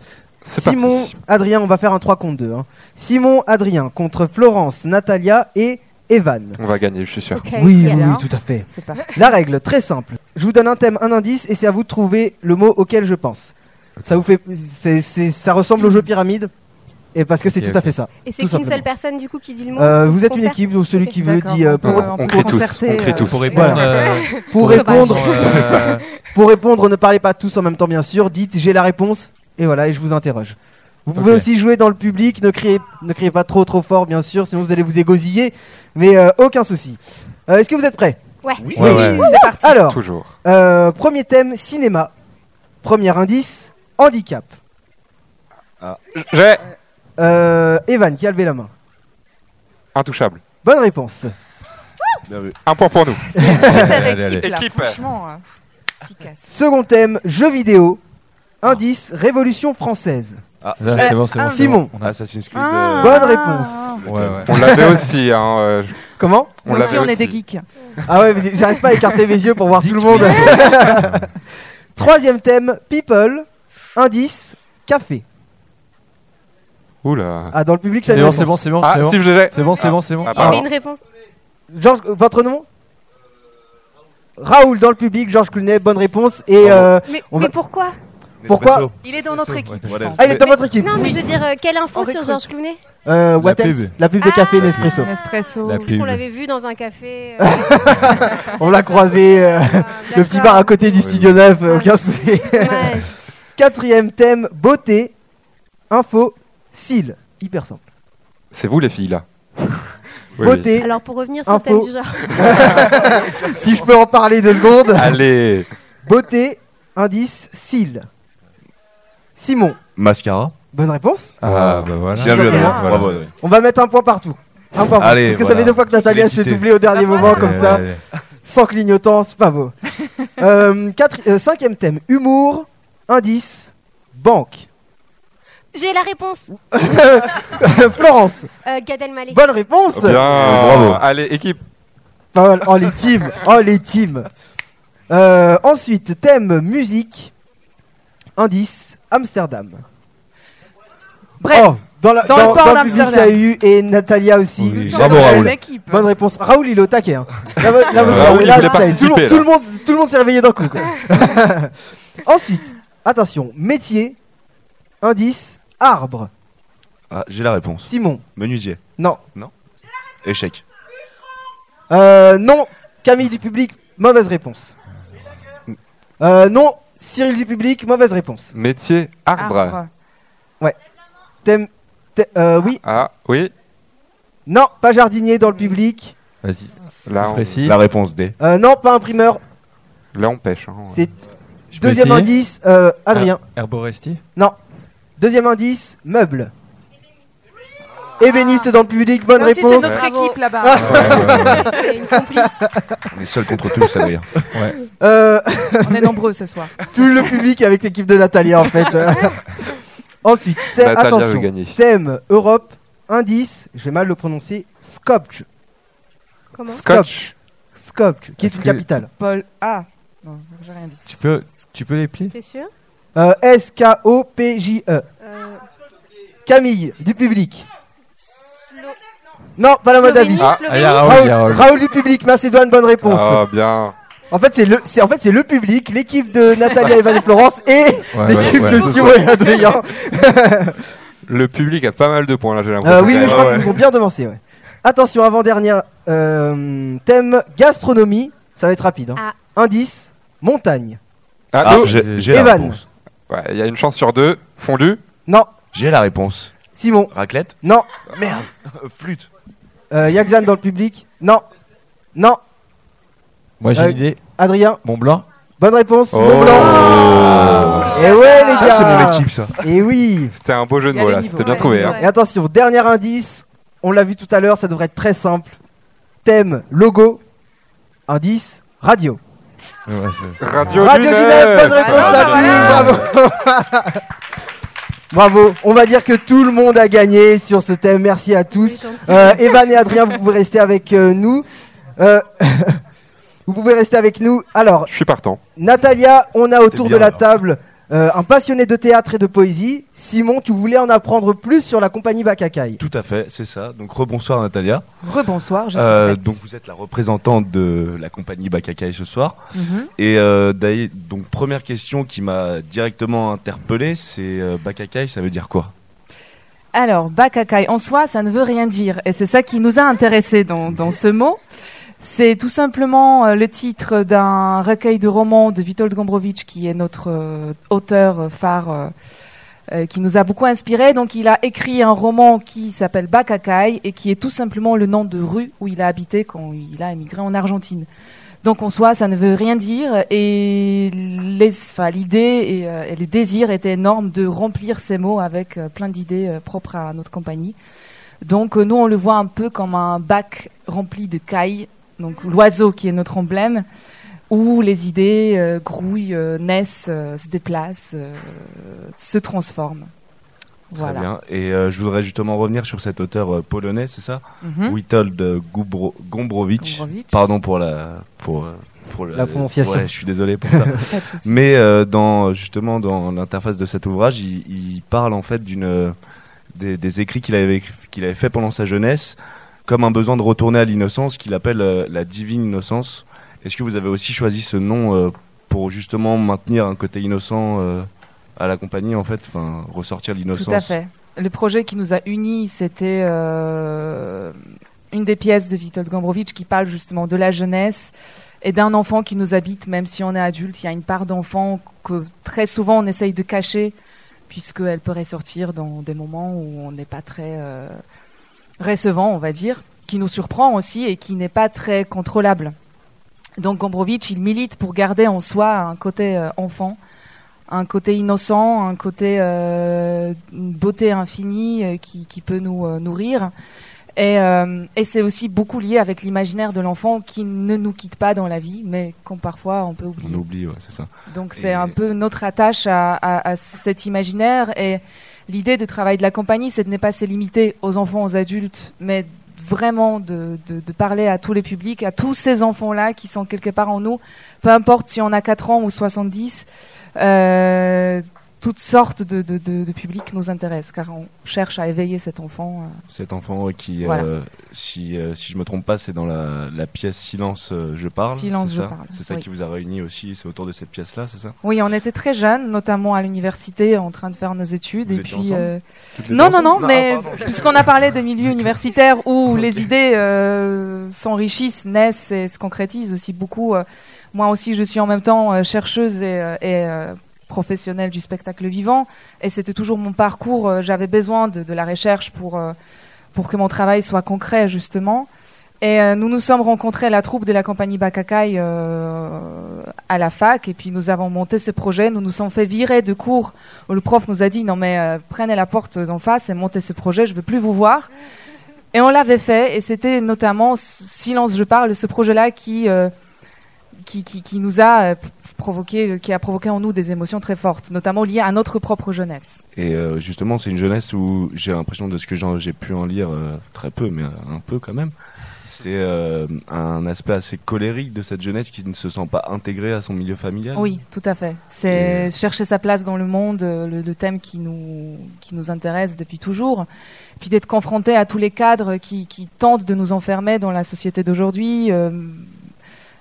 Simon, parti. Adrien, on va faire un 3 contre 2. hein. Simon, Adrien contre Florence, Natalia et Evan. On va gagner, je suis sûr. Oui, oui, tout à fait. C'est parti. La règle, très simple. Je vous donne un thème, un indice, et c'est à vous de trouver le mot auquel je pense. Ça vous fait, c'est, c'est- ça ressemble au jeu pyramide, et parce que c'est tout à fait ça. Et c'est qu'une simplement. seule personne du coup qui dit le mot. Euh, vous êtes une équipe, donc celui qui veut dit. euh, on pour, on crée tous, on crée euh, tous. Pour répondre, euh, pour répondre, pour répondre, ne parlez pas tous en même temps, bien sûr. Dites j'ai la réponse, et voilà, et je vous interroge. Vous pouvez aussi jouer dans le public, ne criez, ne criez pas trop trop fort, bien sûr, sinon vous allez vous égosiller, mais euh, aucun souci. Euh, est-ce que vous êtes prêts? Ouais. Oui, Ouais, ouais. c'est parti. Alors, Toujours. euh, premier thème cinéma. Premier indice handicap. J'ai Euh, Evan qui a levé la main. intouchable. Bonne réponse. Un point pour nous. Super Allez, allez. équipe, là. Équipe. Franchement, efficace. Second thème jeux vidéo. Indice Révolution française. Ah, c'est bon, c'est bon. Simon. bon. On a Assassin's Creed. Ah. Bonne réponse. Ouais, ouais. On l'avait aussi. Hein, euh, Comment on l'avait on est aussi. des geeks. Ah ouais, j'arrive pas à écarter mes yeux pour voir tout le monde. Troisième thème people. Indice café. Oula. Ah, dans le public, ça C'est bon, c'est bon, c'est bon. Ah, c'est bon. si. C'est bon, c'est bon, c'est bon. Ah, Il y avait une réponse. Georges, votre nom Raoul dans le public, Georges Clooney, bonne réponse. Et euh, Mais, On mais va- pourquoi pourquoi. Il est dans notre équipe. Voilà. je pense. Ah, il est dans votre équipe. Non, mais je veux dire, euh, quelle info On sur recrute. Georges Clooney Euh, what La else pub. La pub de café Ah. Nespresso. Nespresso. La pub. On l'avait vu dans un café. euh, On l'a croisé, euh, ah, le petit bar à côté du Oui. studio 9, euh, aucun souci. Ouais. Quatrième thème, beauté, info, cils. Hyper simple. C'est vous les filles là. Oui, oui. beauté, Alors, pour revenir sur le Info. thème du genre. si je peux en parler deux secondes. Allez. Beauté, indice, cils. Simon, Mascara. bonne réponse. Ah, bah voilà. Bien vu, Voilà. Adrien. Bravo, Adrien. On va mettre un point partout. Un point partout. Allez, Parce que ça voilà. fait deux fois que Natalia se fait doubler au dernier moment comme ça, sans clignotant, c'est pas beau. euh, quatre- euh, cinquième thème, humour, indice, banque. J'ai la réponse. Florence, Euh, Gad Elmaleh. bonne réponse. Bien. Bravo. Allez, équipe. Pas mal. Oh les teams, oh les teams. Euh, ensuite, thème musique, indice, Amsterdam. Bref, Oh, dans, la, dans dans, le port dans le public, a eu et Natalia aussi. Oui. Bravo, Raoul. équipe. Bonne réponse. Raoul, il est au taquet. Hein. Là, là, là, Raoul, il là, voulait ça y est, tout, le monde, tout, le monde, tout le monde s'est réveillé d'un coup. quoi. Ensuite, attention, métier, indice, arbre. Ah, j'ai la réponse. Simon, Menuisier. non. Échec. Euh, non, Camille du public, mauvaise réponse. Euh, non, Cyril du public, mauvaise réponse. Métier arbre. Arbre. Thème, euh, oui, Ah oui. non, pas jardinier dans le public. Vas-y. Là, on, Précis. La réponse D. Euh, non, pas imprimeur. là on pêche. hein. C'est Je peux deuxième essayer indice, euh, Adrien. Herboresti Non. Deuxième indice, meuble. Ébéniste dans le public, bonne Ça aussi, c'est réponse. notre Bravo. équipe là-bas. C'est une complice. On est seul contre tous, Adrien. Euh, On est nombreux ce soir. tout le public avec l'équipe de Natalia en fait. Ensuite, thème, Natalia veut attention, gagner. thème Europe, indice, je vais mal le prononcer, Skopje. Comment Scotch. Skopje, qui est Est-ce une que- capitale. Paul. Ah. Non, j'ai rien dit. Tu peux, tu peux les plier? T'es sûr? Euh, S-K-O-P-J-E. Euh, Camille, du public. Non, pas la Moldavie. Slovénie, Ah, Raoul, du public, Macédoine, bonne réponse. Ah bien. En fait, c'est le, c'est en fait c'est le public, l'équipe de Natalia, Evan et Florence et Ouais, l'équipe ouais, de. Simon et Adrien. Le public a pas mal de points là, j'ai l'impression. Euh, oui, mais je crois Ouais, qu'ils nous ont bien devancé. Ouais. Attention, avant dernière euh, thème gastronomie, ça va être rapide. hein. Ah. Indice montagne. Ah, Ah, j'ai Evan. il y a une chance sur deux. Fondu. Non. J'ai la réponse. Simon. Raclette Non. Merde. Flûte. Euh, Yaxan dans le public. Non. Non. Moi j'ai Euh, une idée. Adrien. Mont Blanc Bonne réponse. Oh. Mont Blanc. Et ouais les Ça, gars. c'est mon équipe, ça. Et oui. C'était un beau jeu de mots là. C'était bien trouvé. hein. Et attention, dernier indice. On l'a vu tout à l'heure, ça devrait être très simple. Thème logo. Indice radio. Radio, Radio bonne réponse à tous, bravo. Bravo, on va dire que tout le monde a gagné sur ce thème, merci à tous. Euh, Evan et Adrien, vous pouvez rester avec euh, nous. Euh, vous pouvez rester avec nous. Alors, Je suis partant. Natalia, on a autour bien, de la alors. table euh, un passionné de théâtre et de poésie. Simon, tu voulais en apprendre plus sur la compagnie Bakakai. Tout à fait, c'est ça. Donc rebonsoir Natalia. Rebonsoir, je suis Euh, donc vous êtes la représentante de la compagnie Bakakai ce soir. Mhm. Et euh, d'ailleurs, donc première question qui m'a directement interpellé, c'est euh, Bakakai, ça veut dire quoi? Alors, Bakakai en soi, ça ne veut rien dire. Et c'est ça qui nous a intéressés dans, dans ce mot. C'est tout simplement euh, le titre d'un recueil de romans de Witold Gombrowicz, qui est notre euh, auteur phare euh, qui nous a beaucoup inspiré. Donc, il a écrit un roman qui s'appelle Bakakai et qui est tout simplement le nom de rue où il a habité quand il a émigré en Argentine. Donc, en soi, ça ne veut rien dire. Et l'idée et, le désir étaient énormes de remplir ces mots avec plein d'idées propres à notre compagnie. Donc, nous, on le voit un peu comme un bac rempli de cailles. Donc, l'oiseau qui est notre emblème où les idées euh, grouillent, euh, naissent, euh, se déplacent, euh, se transforment. Très Voilà. bien. Et euh, je voudrais justement revenir sur cet auteur euh, polonais, c'est ça? Mhm. Witold Gubro- Gombrowicz. Gombrowicz. Pardon pour la pour La prononciation. Ouais, je suis désolé pour ça. Mais euh, dans justement dans l'interface de cet ouvrage, il, il parle en fait d'une des, des écrits qu'il avait qu'il avait fait pendant sa jeunesse comme un besoin de retourner à l'innocence qu'il appelle euh, la divine innocence. Est-ce que vous avez aussi choisi ce nom euh, pour justement maintenir un côté innocent euh, à la compagnie en fait, enfin ressortir l'innocence Tout à fait. Le projet qui nous a unis, c'était une des pièces de Witold Gombrowicz qui parle justement de la jeunesse et d'un enfant qui nous habite, même si on est adulte. Il y a une part d'enfant que très souvent on essaye de cacher, puisqu'elle peut ressortir dans des moments où on n'est pas très récevant, on va dire, qui nous surprend aussi et qui n'est pas très contrôlable. Donc Gombrowicz, il milite pour garder en soi un côté euh, enfant un côté innocent, un côté euh, une beauté infinie euh, qui, qui peut nous euh, nourrir. Et, euh, et c'est aussi beaucoup lié avec l'imaginaire de l'enfant qui ne nous quitte pas dans la vie, mais qu'on parfois on peut oublier. On oublie, ouais, c'est ça. Donc c'est un peu notre attache à, à- à cet imaginaire et l'idée de travail de la compagnie, c'est de ne pas se limiter aux enfants, aux adultes, mais vraiment de parler à tous les publics, à tous ces enfants-là qui sont quelque part en nous, peu importe si on a 4 ans ou 70, euh, toutes sortes de, de, de- de publics nous intéressent, car on cherche à éveiller cet enfant. euh. Cet enfant qui, Voilà. euh, si, euh, si je me trompe pas, c'est dans la, la pièce Silence, euh, je parle. Silence, je ça parle, C'est ça oui. qui vous a réunis aussi, c'est autour de cette pièce-là, c'est ça Oui, on était très jeunes, notamment à l'université, en train de faire nos études. Vous et puis, euh, non, non, non, mais ah, puisqu'on a parlé des milieux universitaires où les idées s'enrichissent, naissent et se concrétisent aussi beaucoup. moi aussi, je suis en même temps chercheuse et, et, professionnelle du spectacle vivant, et c'était toujours mon parcours. euh, J'avais besoin de, la recherche pour euh, pour que mon travail soit concret, justement. Et euh, nous nous sommes rencontrés à la troupe de la compagnie Bakakai à la fac, et puis nous avons monté ce projet. Nous nous sommes fait virer de cours le prof nous a dit non mais prenez la porte d'en face et montez ce projet, je veux plus vous voir. Et on l'avait fait, et c'était notamment Silence je parle, ce projet-là qui, qui, qui, nous a provoqué, qui a provoqué en nous des émotions très fortes, notamment liées à notre propre jeunesse. Et euh, justement, c'est une jeunesse où j'ai l'impression de ce que j'ai pu en lire euh, très peu, mais un peu quand même. C'est euh, un aspect assez colérique de cette jeunesse qui ne se sent pas intégrée à son milieu familial. Oui, tout à fait. C'est chercher sa place dans le monde, euh, le, le thème qui nous, qui nous intéresse depuis toujours. Puis d'être confronté à tous les cadres qui, qui tentent de nous enfermer dans la société d'aujourd'hui.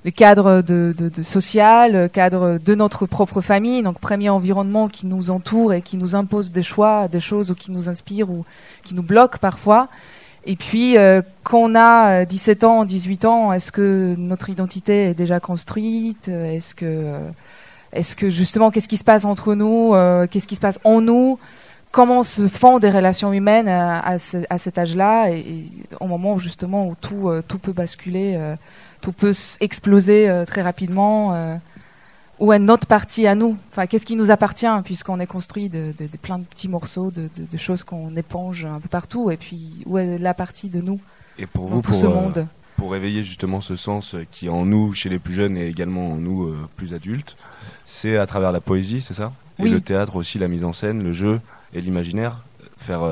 Euh, le cadre de, de, de social, le cadre de notre propre famille, donc premier environnement qui nous entoure et qui nous impose des choix, des choses ou qui nous inspire ou qui nous bloque parfois. Et puis, euh, quand on a euh, 17 ans, 18 ans, est-ce que notre identité est déjà construite? Est-ce que, euh, est-ce que justement, qu'est-ce qui se passe entre nous Euh, Qu'est-ce qui se passe en nous? Comment se font des relations humaines à, à ce- à cet âge-là? Et, au moment justement où tout, euh, tout peut basculer, euh, tout peut exploser euh, très rapidement euh, Où est notre partie à nous. Enfin, qu'est-ce qui nous appartient puisqu'on est construit de, de- de plein de petits morceaux, de, choses qu'on éponge un peu partout Et puis, où est la partie de nous Et pour dans vous, tout pour, ce euh, monde pour réveiller justement ce sens qui est en nous, chez les plus jeunes et également en nous, plus adultes, c'est à travers la poésie, c'est ça? Et le théâtre aussi, la mise en scène, le jeu et l'imaginaire, faire,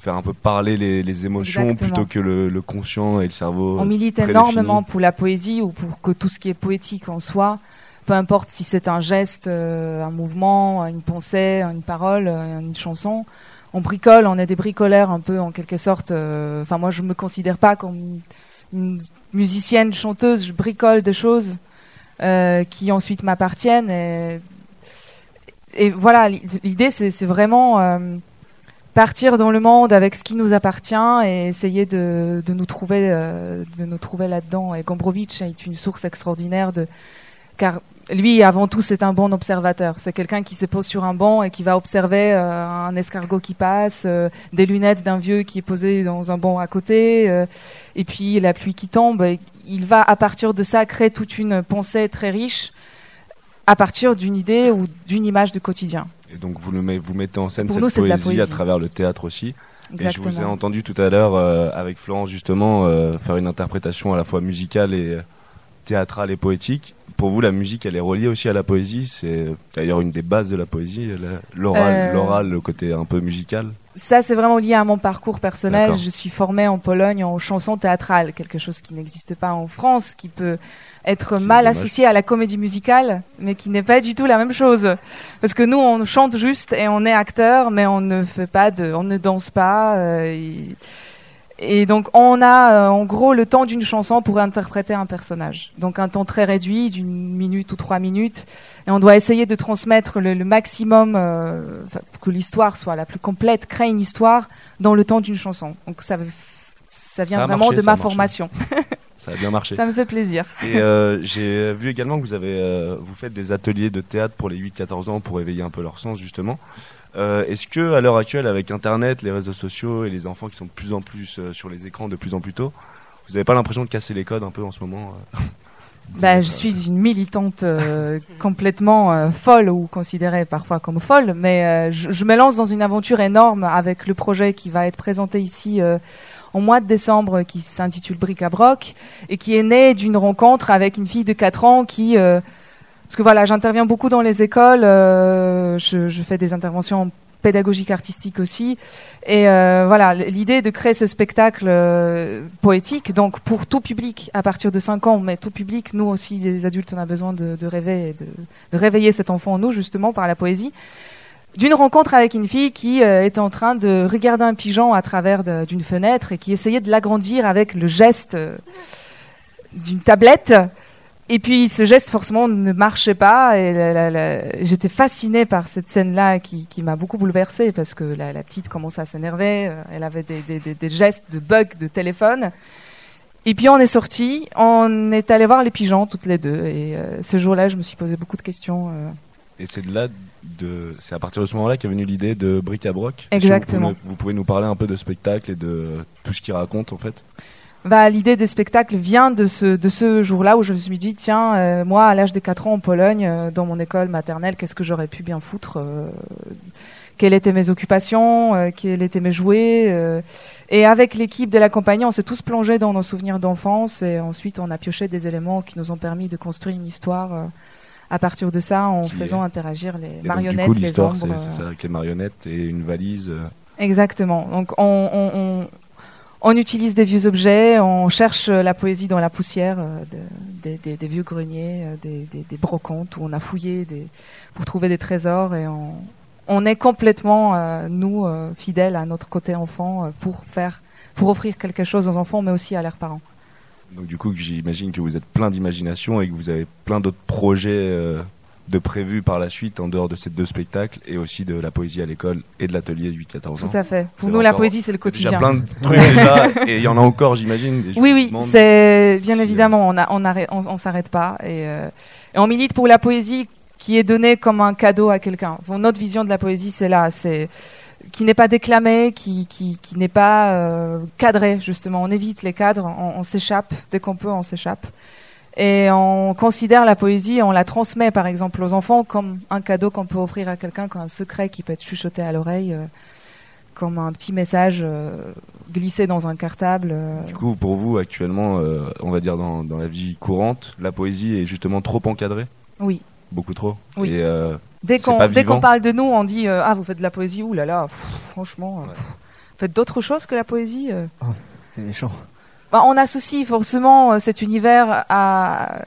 faire un peu parler les, les émotions Exactement. plutôt que le, le conscient et le cerveau. On milite énormément pour la poésie ou pour que tout ce qui est poétique en soi, peu importe si c'est un geste, euh, un mouvement, une pensée, une parole, euh, une chanson, on bricole, on est des bricoleurs un peu en quelque sorte. euh, Enfin, moi, je me considère pas comme une musicienne, chanteuse, je bricole des choses euh, qui ensuite m'appartiennent. Et, et voilà, l'i- l'idée, c'est c'est vraiment euh, partir dans le monde avec ce qui nous appartient et essayer de, de nous trouver, euh, de nous trouver là-dedans. Et Gombrowicz est une source extraordinaire de, car lui, avant tout, c'est un bon observateur. C'est quelqu'un qui se pose sur un banc et qui va observer euh, un escargot qui passe, euh, des lunettes d'un vieux qui est posé dans un banc à côté, et puis la pluie qui tombe. Il va, à partir de ça, créer toute une pensée très riche à partir d'une idée ou d'une image du quotidien. Et donc vous, le met- vous mettez en scène Pour cette nous, la poésie, à poésie. travers le théâtre aussi. Et je vous ai Exactement. entendu tout à l'heure euh, avec Florence justement euh, faire une interprétation à la fois musicale et euh, théâtrale et poétique. Pour vous, la musique, elle est reliée aussi à la poésie. C'est d'ailleurs une des bases de la poésie, l'oral, l'oral, le côté un peu musical. Ça, c'est vraiment lié à mon parcours personnel. Je suis formée en Pologne en chanson théâtrale, quelque chose qui n'existe pas en France, qui peut être mal dommage. associé à la comédie musicale, mais qui n'est pas du tout la même chose. Parce que nous, on chante juste et on est acteur, mais on ne fait pas de, on ne danse pas. euh, et, et donc, on a euh, en gros le temps d'une chanson pour interpréter un personnage. Donc, un temps très réduit, d'une minute ou trois minutes. Et on doit essayer de transmettre le, le maximum, euh, pour que l'histoire soit la plus complète, créer une histoire dans le temps d'une chanson. Donc, ça, ça vient Ça vraiment marché, de ma formation. Ça a bien marché. ça me fait plaisir. Et euh, j'ai vu également que vous avez, euh, vous faites des ateliers de théâtre pour les 8-14 ans pour éveiller un peu leur sens justement. Euh, Est-ce que à l'heure actuelle, avec Internet, les réseaux sociaux et les enfants qui sont de plus en plus sur les écrans de plus en plus tôt, vous n'avez pas l'impression de casser les codes un peu en ce moment Bah, je suis une militante euh, complètement euh, folle ou considérée parfois comme folle, mais euh, je, je me lance dans une aventure énorme avec le projet qui va être présenté ici en mois de décembre, qui s'intitule Bric à Broc et qui est né d'une rencontre avec une fille de 4 ans qui euh, parce que voilà, j'interviens beaucoup dans les écoles, euh, je, fais des interventions pédagogiques artistiques aussi. Et euh, voilà, l'idée de créer ce spectacle poétique, donc pour tout public à partir de 5 ans, mais tout public, nous aussi, les adultes, on a besoin de, rêver de réveiller cet enfant en nous, justement, par la poésie. D'une rencontre avec une fille qui euh, était en train de regarder un pigeon à travers d'une fenêtre et qui essayait de l'agrandir avec le geste euh, d'une tablette. Et puis ce geste forcément ne marchait pas et j'étais fascinée par cette scène-là qui, m'a beaucoup bouleversée parce que la, petite commençait à s'énerver, euh, elle avait des, gestes de bug de téléphone. Et puis on est sorti, on est allé voir les pigeons toutes les deux et euh, ce jour-là je me suis posé beaucoup de questions. euh. Et c'est de là, de, c'est à partir de ce moment-là qu'est venue l'idée de Bric à Broc. Exactement. Vous pouvez, vous pouvez nous parler un peu de spectacle et de tout ce qu'il raconte en fait. Bah, l'idée des spectacles vient de ce, de ce jour-là où je me suis dit, tiens, euh, moi, à l'âge de 4 ans en Pologne, euh, dans mon école maternelle, qu'est-ce que j'aurais pu bien foutre euh, Quelles étaient mes occupations Quels étaient mes jouets Et avec l'équipe de la compagnie, on s'est tous plongés dans nos souvenirs d'enfance et ensuite on a pioché des éléments qui nous ont permis de construire une histoire à partir de ça, en faisant est- interagir les Et donc, marionnettes, du coup, les ombres. c'est, ça, avec les marionnettes et une valise. euh, Exactement. Donc on, on, on, on utilise des vieux objets, on cherche euh, la poésie dans la poussière euh, de- des, des- des vieux greniers, euh, des, brocantes où on a fouillé pour trouver des trésors et on, est complètement, euh, nous, euh, fidèles à notre côté enfant euh, pour faire, pour offrir quelque chose aux enfants, mais aussi à leurs parents. Donc du coup, j'imagine que vous êtes plein d'imagination et que vous avez plein d'autres projets euh, de prévus par la suite en dehors de ces deux spectacles et aussi de la poésie à l'école et de l'atelier 8-14 ans. Tout à fait. Pour nous, la poésie, c'est le quotidien. plein de trucs déjà et il y en a encore, j'imagine. Oui, oui, c'est bien si, euh, évidemment, on a- on arrête- on, on s'arrête pas et, euh, et on milite pour la poésie qui est donnée comme un cadeau à quelqu'un. Notre vision de la poésie, c'est là, c'est qui n'est pas déclamée, qui qui, qui n'est pas euh, cadrée justement. On évite les cadres, on, on s'échappe dès qu'on peut, on s'échappe. Et on considère la poésie, on la transmet par exemple aux enfants comme un cadeau qu'on peut offrir à quelqu'un, comme un secret qui peut être chuchoté à l'oreille, euh, comme un petit message euh, glissé dans un cartable. euh, Du coup, pour vous, actuellement, on va dire dans, dans la vie courante, la poésie est justement trop encadrée? Oui. Beaucoup trop? Oui. Et, Dès qu'on parle de nous, on dit euh, ah vous faites de la poésie, ouh là là, pff, franchement, euh, pff, faites d'autres choses que la poésie. euh. C'est méchant. Bah, on associe forcément cet univers à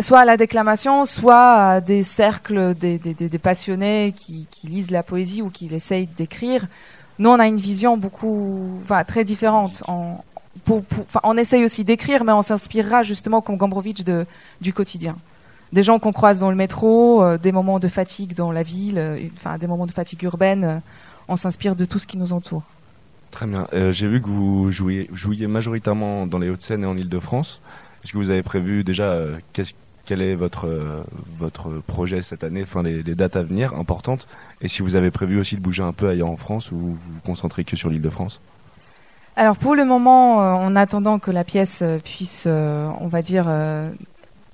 soit à la déclamation, soit à des cercles des, des- des- des passionnés qui, qui lisent la poésie ou qui l'essayent d'écrire. Nous, on a une vision beaucoup, enfin, très différente. On, pour- pour- enfin, on essaye aussi d'écrire, mais on s'inspirera justement comme Gombrowicz de, du quotidien. Des gens qu'on croise dans le métro, euh, des moments de fatigue dans la ville, euh, enfin des moments de fatigue urbaine. euh, on s'inspire de tout ce qui nous entoure. Très bien. J'ai vu que vous jouiez, jouiez majoritairement dans les Hauts-de-Seine et en Ile-de-France. Est-ce que vous avez prévu déjà qu'est-ce- quel est votre euh, votre projet cette année, enfin les, les dates à venir importantes, et si vous avez prévu aussi de bouger un peu ailleurs en France ou vous vous concentrez que sur l'Île-de-France? Alors pour le moment, euh, en attendant que la pièce puisse, euh, on va dire,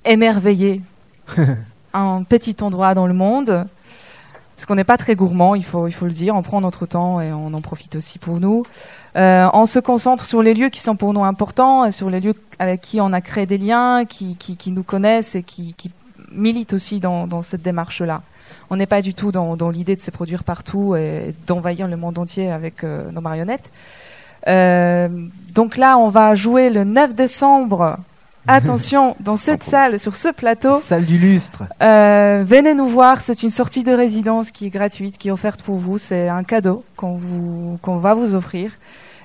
émerveiller un petit endroit dans le monde, parce qu'on n'est pas très gourmand, il faut, il faut le dire, on prend notre temps et on en profite aussi pour nous. Euh, on se concentre sur les lieux qui sont pour nous importants, et sur les lieux avec qui on a créé des liens, qui, qui, nous connaissent et qui, qui militent aussi dans, cette démarche-là. On n'est pas du tout dans, dans l'idée de se produire partout et d'envahir le monde entier avec euh, nos marionnettes. Euh, donc là, on va jouer le 9 décembre. Attention, dans cette salle, sur ce plateau. Salle du lustre. Euh, venez nous voir, c'est une sortie de résidence qui est gratuite, qui est offerte pour vous. C'est un cadeau qu'on va vous offrir.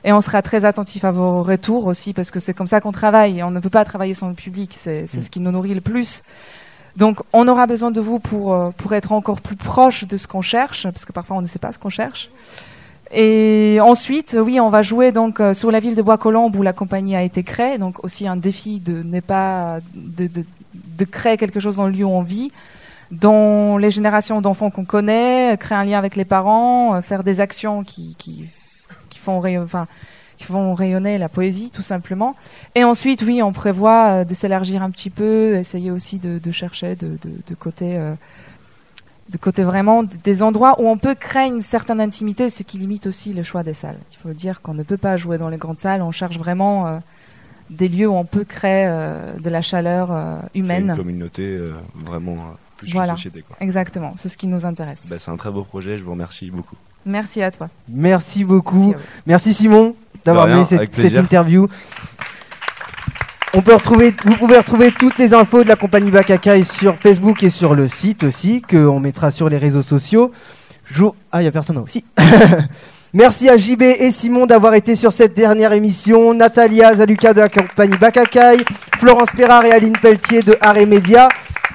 Et on sera très attentif à vos retours aussi, parce que c'est comme ça qu'on travaille. Et on ne peut pas travailler sans le public, c'est c'est ce qui nous nourrit le plus. Donc, on aura besoin de vous pour, euh, pour être encore plus proche de ce qu'on cherche, parce que parfois on ne sait pas ce qu'on cherche. Et ensuite, oui, on va jouer donc euh, sur la ville de Bois-Colombes où la compagnie a été créée. Donc aussi un défi de n'est pas de, de, de créer quelque chose dans le lieu où on vit, dont les générations d'enfants qu'on connaît, euh, créer un lien avec les parents, euh, faire des actions qui, qui, qui font enfin, qui font rayonner la poésie tout simplement. Et ensuite, oui, on prévoit de s'élargir un petit peu, essayer aussi de, de chercher de, de, de côté. euh, de côté vraiment des endroits où on peut créer une certaine intimité, ce qui limite aussi le choix des salles. Il faut dire qu'on ne peut pas jouer dans les grandes salles, on cherche vraiment euh, des lieux où on peut créer euh, de la chaleur euh, humaine. Une communauté euh, vraiment plus Voilà, qu'une société. Quoi. exactement, c'est ce qui nous intéresse. Bah, c'est un très beau projet, je vous remercie beaucoup. Merci à toi. Merci beaucoup. Merci Simon d'avoir mené cette, cette interview. On peut retrouver, vous pouvez retrouver toutes les infos de la compagnie Bakakai sur Facebook et sur le site aussi, qu'on mettra sur les réseaux sociaux. Ah, il y a personne aussi. Merci à JB et Simon d'avoir été sur cette dernière émission. Natalia Zaluka de la compagnie Bakakai, Florence Perrard et Aline Pelletier de Arrêt Média.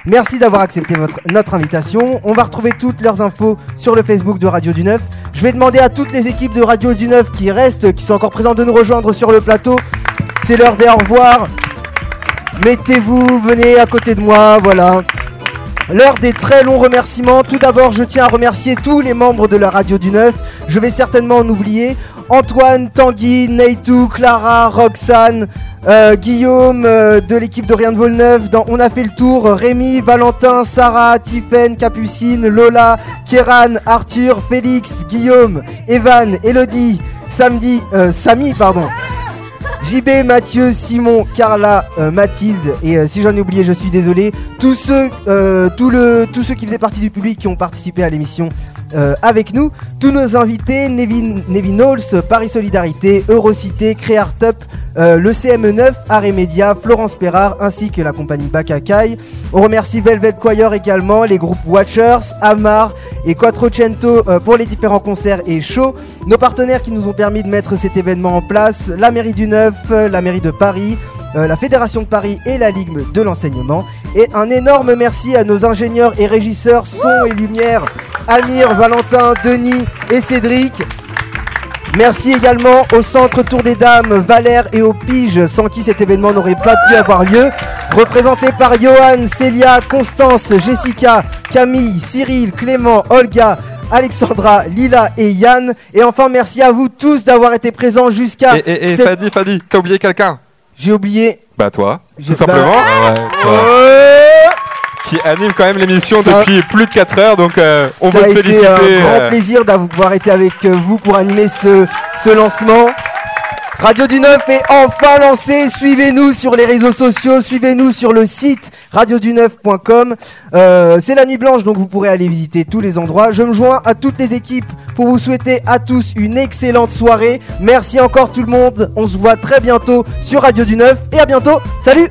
Merci d'avoir accepté notre invitation. On va retrouver toutes leurs infos sur le Facebook de Radio du Neuf. Je vais demander à toutes les équipes de Radio du Neuf qui restent, qui sont encore présentes, de nous rejoindre sur le plateau. C'est l'heure des au revoir. Mettez-vous, venez à côté de moi, voilà. L'heure des très longs remerciements. Tout d'abord, je tiens à remercier tous les membres de la Radio du Neuf. Je vais certainement en oublier. Antoine, Tanguy, Neytou, Clara, Roxane, euh, Guillaume euh, de l'équipe de Rien de Volneuf. Dans On a fait le tour. Rémi, Valentin, Sarah, Tiffaine, Capucine, Lola, Kéran, Arthur, Félix, Guillaume, Evan, Elodie, Samedi, euh, Samy, pardon. JB, Mathieu, Simon, Carla, euh, Mathilde et euh, si j'en ai oublié, je suis désolé. Tous ceux, euh, tous ceux qui faisaient partie du public qui ont participé à l'émission avec nous, tous nos invités, Nevin, Nevin Halls, Paris Solidarité, Eurocité, Créartup, euh, le CME9, Arrêt Média, Florence Perrard ainsi que la compagnie Bakakai. On remercie Velvet Choir également, les groupes Watchers, Amar et Quattrocento euh, pour les différents concerts et shows. Nos partenaires qui nous ont permis de mettre cet événement en place, la mairie du Neuf, euh, la mairie de Paris, la Fédération de Paris et la Ligue de l'enseignement. Et un énorme merci à nos ingénieurs et régisseurs son et lumière, Amir, Valentin, Denis et Cédric. Merci également au Centre Tour des Dames, Valère et aux Piges, sans qui cet événement n'aurait pas pu avoir lieu. Représenté par Johan, Célia, Constance, Jessica, Camille, Cyril, Clément, Olga, Alexandra, Lila et Yann. Et enfin, merci à vous tous d'avoir été présents jusqu'à. Et, et, et cette- Fadi, Fadi, t'as oublié quelqu'un? J'ai oublié. Bah toi, tout simplement. bah- Ouais, toi. Qui anime quand même l'émission depuis plus de 4 heures, donc euh, on Ça veut a te été féliciter. un grand plaisir d'avoir été avec euh, vous pour animer ce, ce lancement. Radio du Neuf est enfin lancé. Suivez-nous sur les réseaux sociaux, suivez-nous sur le site radioduneuf.com. Euh, c'est la nuit blanche, donc vous pourrez aller visiter tous les endroits. Je me joins à toutes les équipes pour vous souhaiter à tous une excellente soirée. Merci encore tout le monde. On se voit très bientôt sur Radio du Neuf et à bientôt. Salut